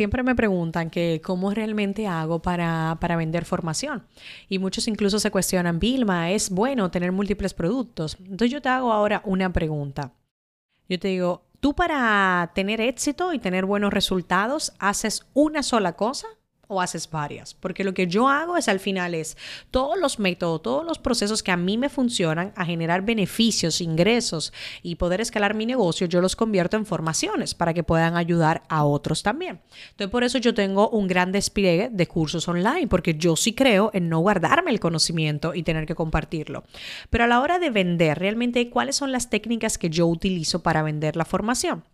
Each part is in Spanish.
Siempre me preguntan que cómo realmente hago para, para, vender formación. Y muchos incluso se cuestionan, Vilma, ¿es bueno tener múltiples productos? Entonces yo te hago ahora una pregunta. Yo te digo, ¿tú para tener éxito y tener buenos resultados haces una sola cosa o haces varias? Porque lo que yo hago es al final es todos los métodos, todos los procesos que a mí me funcionan a generar beneficios, ingresos y poder escalar mi negocio, yo los convierto en formaciones para que puedan ayudar a otros también. Entonces por eso yo tengo un gran despliegue de cursos online, porque yo sí creo en no guardarme el conocimiento y tener que compartirlo. Pero a la hora de vender, realmente, ¿cuáles son las técnicas que yo utilizo para vender la formación?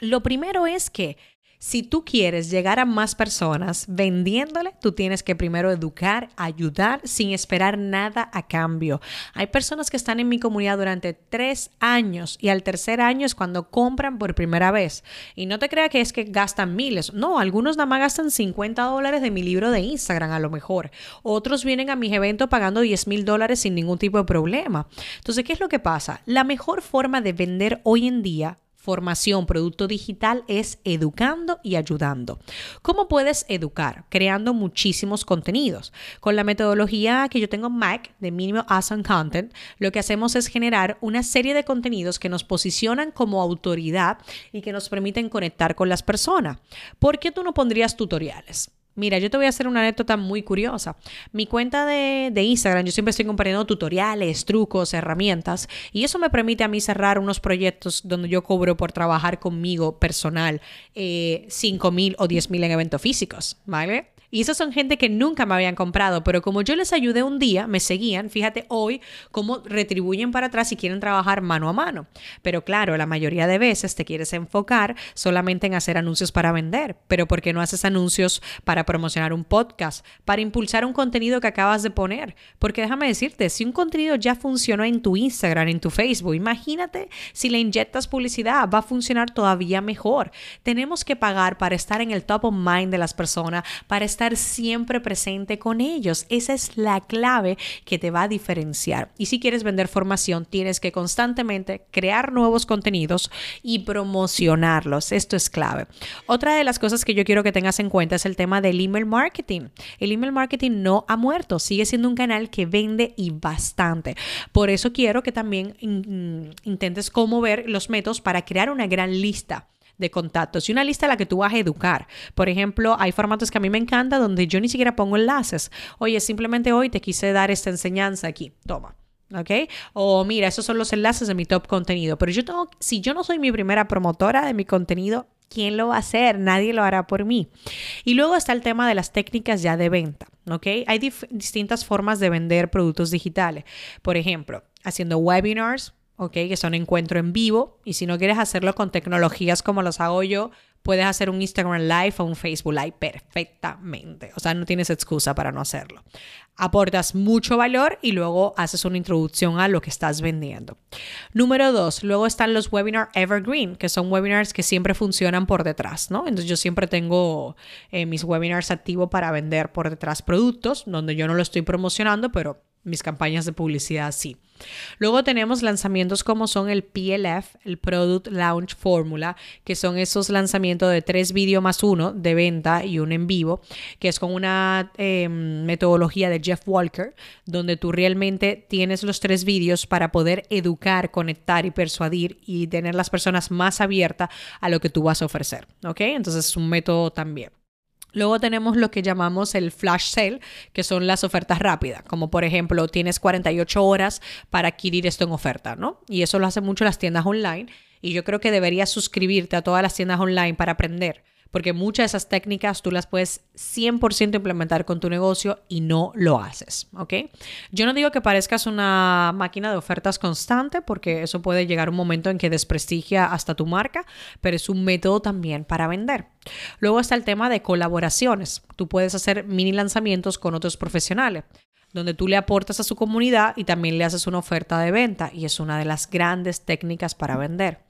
Lo primero es que si tú quieres llegar a más personas vendiéndole, tú tienes que primero educar, ayudar sin esperar nada a cambio. Hay personas que están en mi comunidad durante tres años y al tercer año es cuando compran por primera vez. Y no te creas que es que gastan miles. No, algunos nada más gastan 50 dólares de mi libro de Instagram a lo mejor. Otros vienen a mis eventos pagando 10 mil dólares sin ningún tipo de problema. Entonces, ¿qué es lo que pasa? La mejor forma de vender hoy en día formación, producto digital es educando y ayudando. ¿Cómo puedes educar? Creando muchísimos contenidos. Con la metodología que yo tengo en Mac de Minimal Awesome Content, lo que hacemos es generar una serie de contenidos que nos posicionan como autoridad y que nos permiten conectar con las personas. ¿Por qué tú no pondrías tutoriales? Mira, yo te voy a hacer una anécdota muy curiosa. Mi cuenta de, Instagram, yo siempre estoy compartiendo tutoriales, trucos, herramientas, y eso me permite a mí cerrar unos proyectos donde yo cobro por trabajar conmigo personal eh, 5 mil o 10 mil en eventos físicos, ¿vale? Y esos son gente que nunca me habían comprado, pero como yo les ayudé un día, me seguían, fíjate hoy cómo retribuyen para atrás y quieren trabajar mano a mano. Pero claro, la mayoría de veces te quieres enfocar solamente en hacer anuncios para vender, pero ¿por qué no haces anuncios para promocionar un podcast, para impulsar un contenido que acabas de poner? Porque déjame decirte, si un contenido ya funcionó en tu Instagram, en tu Facebook, imagínate si le inyectas publicidad, va a funcionar todavía mejor. Tenemos que pagar para estar en el top of mind de las personas, para estar siempre presente con ellos. Esa es la clave que te va a diferenciar. Y si quieres vender formación, tienes que constantemente crear nuevos contenidos y promocionarlos. Esto es clave. Otra de las cosas que yo quiero que tengas en cuenta es el tema del email marketing. El email marketing no ha muerto, sigue siendo un canal que vende y bastante. Por eso quiero que también intentes cómo ver los métodos para crear una gran lista de contactos y una lista a la que tú vas a educar. Por ejemplo, hay formatos que a mí me encantan donde yo ni siquiera pongo enlaces. Oye, simplemente hoy te quise dar esta enseñanza aquí. Toma. ¿ok? O mira, esos son los enlaces de mi top contenido. Pero yo tengo, si yo no soy mi primera promotora de mi contenido, ¿quién lo va a hacer? Nadie lo hará por mí. Y luego está el tema de las técnicas ya de venta, ¿ok? Hay distintas formas de vender productos digitales. Por ejemplo, haciendo webinars, ¿ok? Que son encuentro en vivo. Y si no quieres hacerlo con tecnologías como los hago yo, puedes hacer un Instagram Live o un Facebook Live perfectamente. O sea, no tienes excusa para no hacerlo. Aportas mucho valor y luego haces una introducción a lo que estás vendiendo. Número dos, luego están los webinar evergreen, que son webinars que siempre funcionan por detrás, ¿no? Entonces yo siempre tengo eh, mis webinars activos para vender por detrás productos, donde yo no lo estoy promocionando, pero mis campañas de publicidad sí. Luego tenemos lanzamientos como son el PLF, el Product Launch Formula, que son esos lanzamientos de tres vídeos más uno de venta y uno en vivo, que es con una em, metodología de Jeff Walker, donde tú realmente tienes los tres vídeos para poder educar, conectar y persuadir y tener las personas más abiertas a lo que tú vas a ofrecer. ¿Ok? Entonces es un método también. Luego tenemos lo que llamamos el flash sale, que son las ofertas rápidas, como por ejemplo tienes 48 horas para adquirir esto en oferta, ¿no? Y eso lo hacen mucho las tiendas online y yo creo que deberías suscribirte a todas las tiendas online para aprender porque muchas de esas técnicas tú las puedes 100% implementar con tu negocio y no lo haces, ¿ok? Yo no digo que parezcas una máquina de ofertas constante, porque eso puede llegar un momento en que desprestigia hasta tu marca, pero es un método también para vender. Luego está el tema de colaboraciones. Tú puedes hacer mini lanzamientos con otros profesionales. donde tú le aportas a su comunidad y también le haces una oferta de venta y es una de las grandes técnicas para vender.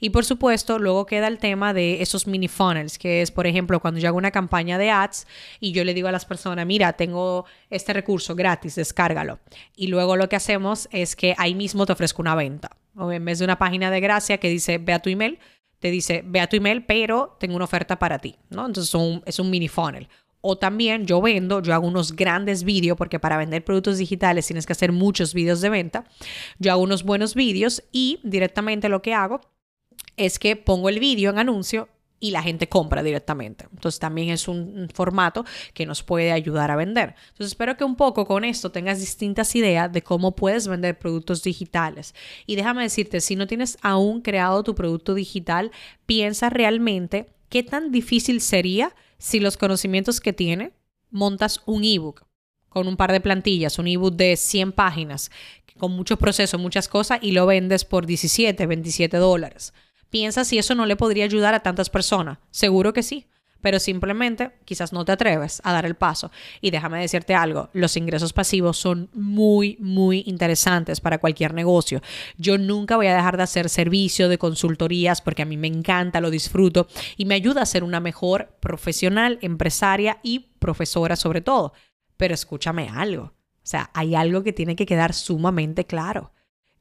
Y por supuesto, luego queda el tema de esos mini funnels, que es, por ejemplo, cuando yo hago una campaña de ads y yo le digo a las personas, mira, tengo este recurso gratis, descárgalo. Y luego lo que hacemos es que ahí mismo te ofrezco una venta. O en vez de una página de gracia que dice, ve a tu email, te dice, ve a tu email, pero tengo una oferta para ti, ¿no? Entonces es un mini funnel. O también yo vendo, yo hago unos grandes vídeos, porque para vender productos digitales tienes que hacer muchos vídeos de venta. Yo hago unos buenos vídeos y directamente lo que hago es que pongo el vídeo en anuncio y la gente compra directamente. Entonces también es un formato que nos puede ayudar a vender. Entonces espero que un poco con esto tengas distintas ideas de cómo puedes vender productos digitales. Y déjame decirte, si no tienes aún creado tu producto digital, piensa realmente qué tan difícil sería si los conocimientos que tiene montas un ebook con un par de plantillas, un ebook de 100 páginas, con muchos procesos, muchas cosas, y lo vendes por 17, 27 dólares. Piensa si eso no le podría ayudar a tantas personas. Seguro que sí, pero simplemente quizás no te atreves a dar el paso. Y déjame decirte algo, los ingresos pasivos son muy, muy interesantes para cualquier negocio. Yo nunca voy a dejar de hacer servicio de consultorías porque a mí me encanta, lo disfruto y me ayuda a ser una mejor profesional, empresaria y profesora sobre todo. Pero escúchame algo, o sea, hay algo que tiene que quedar sumamente claro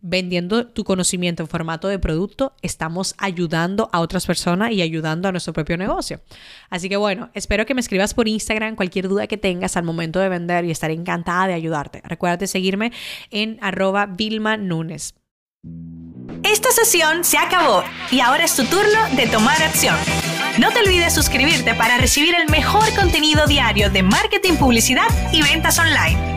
vendiendo tu conocimiento en formato de producto, estamos ayudando a otras personas y ayudando a nuestro propio negocio. Así que bueno, espero que me escribas por Instagram cualquier duda que tengas al momento de vender y estaré encantada de ayudarte. Recuerda seguirme en arroba Vilma Nunes. Esta sesión se acabó y ahora es tu turno de tomar acción. No te olvides suscribirte para recibir el mejor contenido diario de marketing, publicidad y ventas online.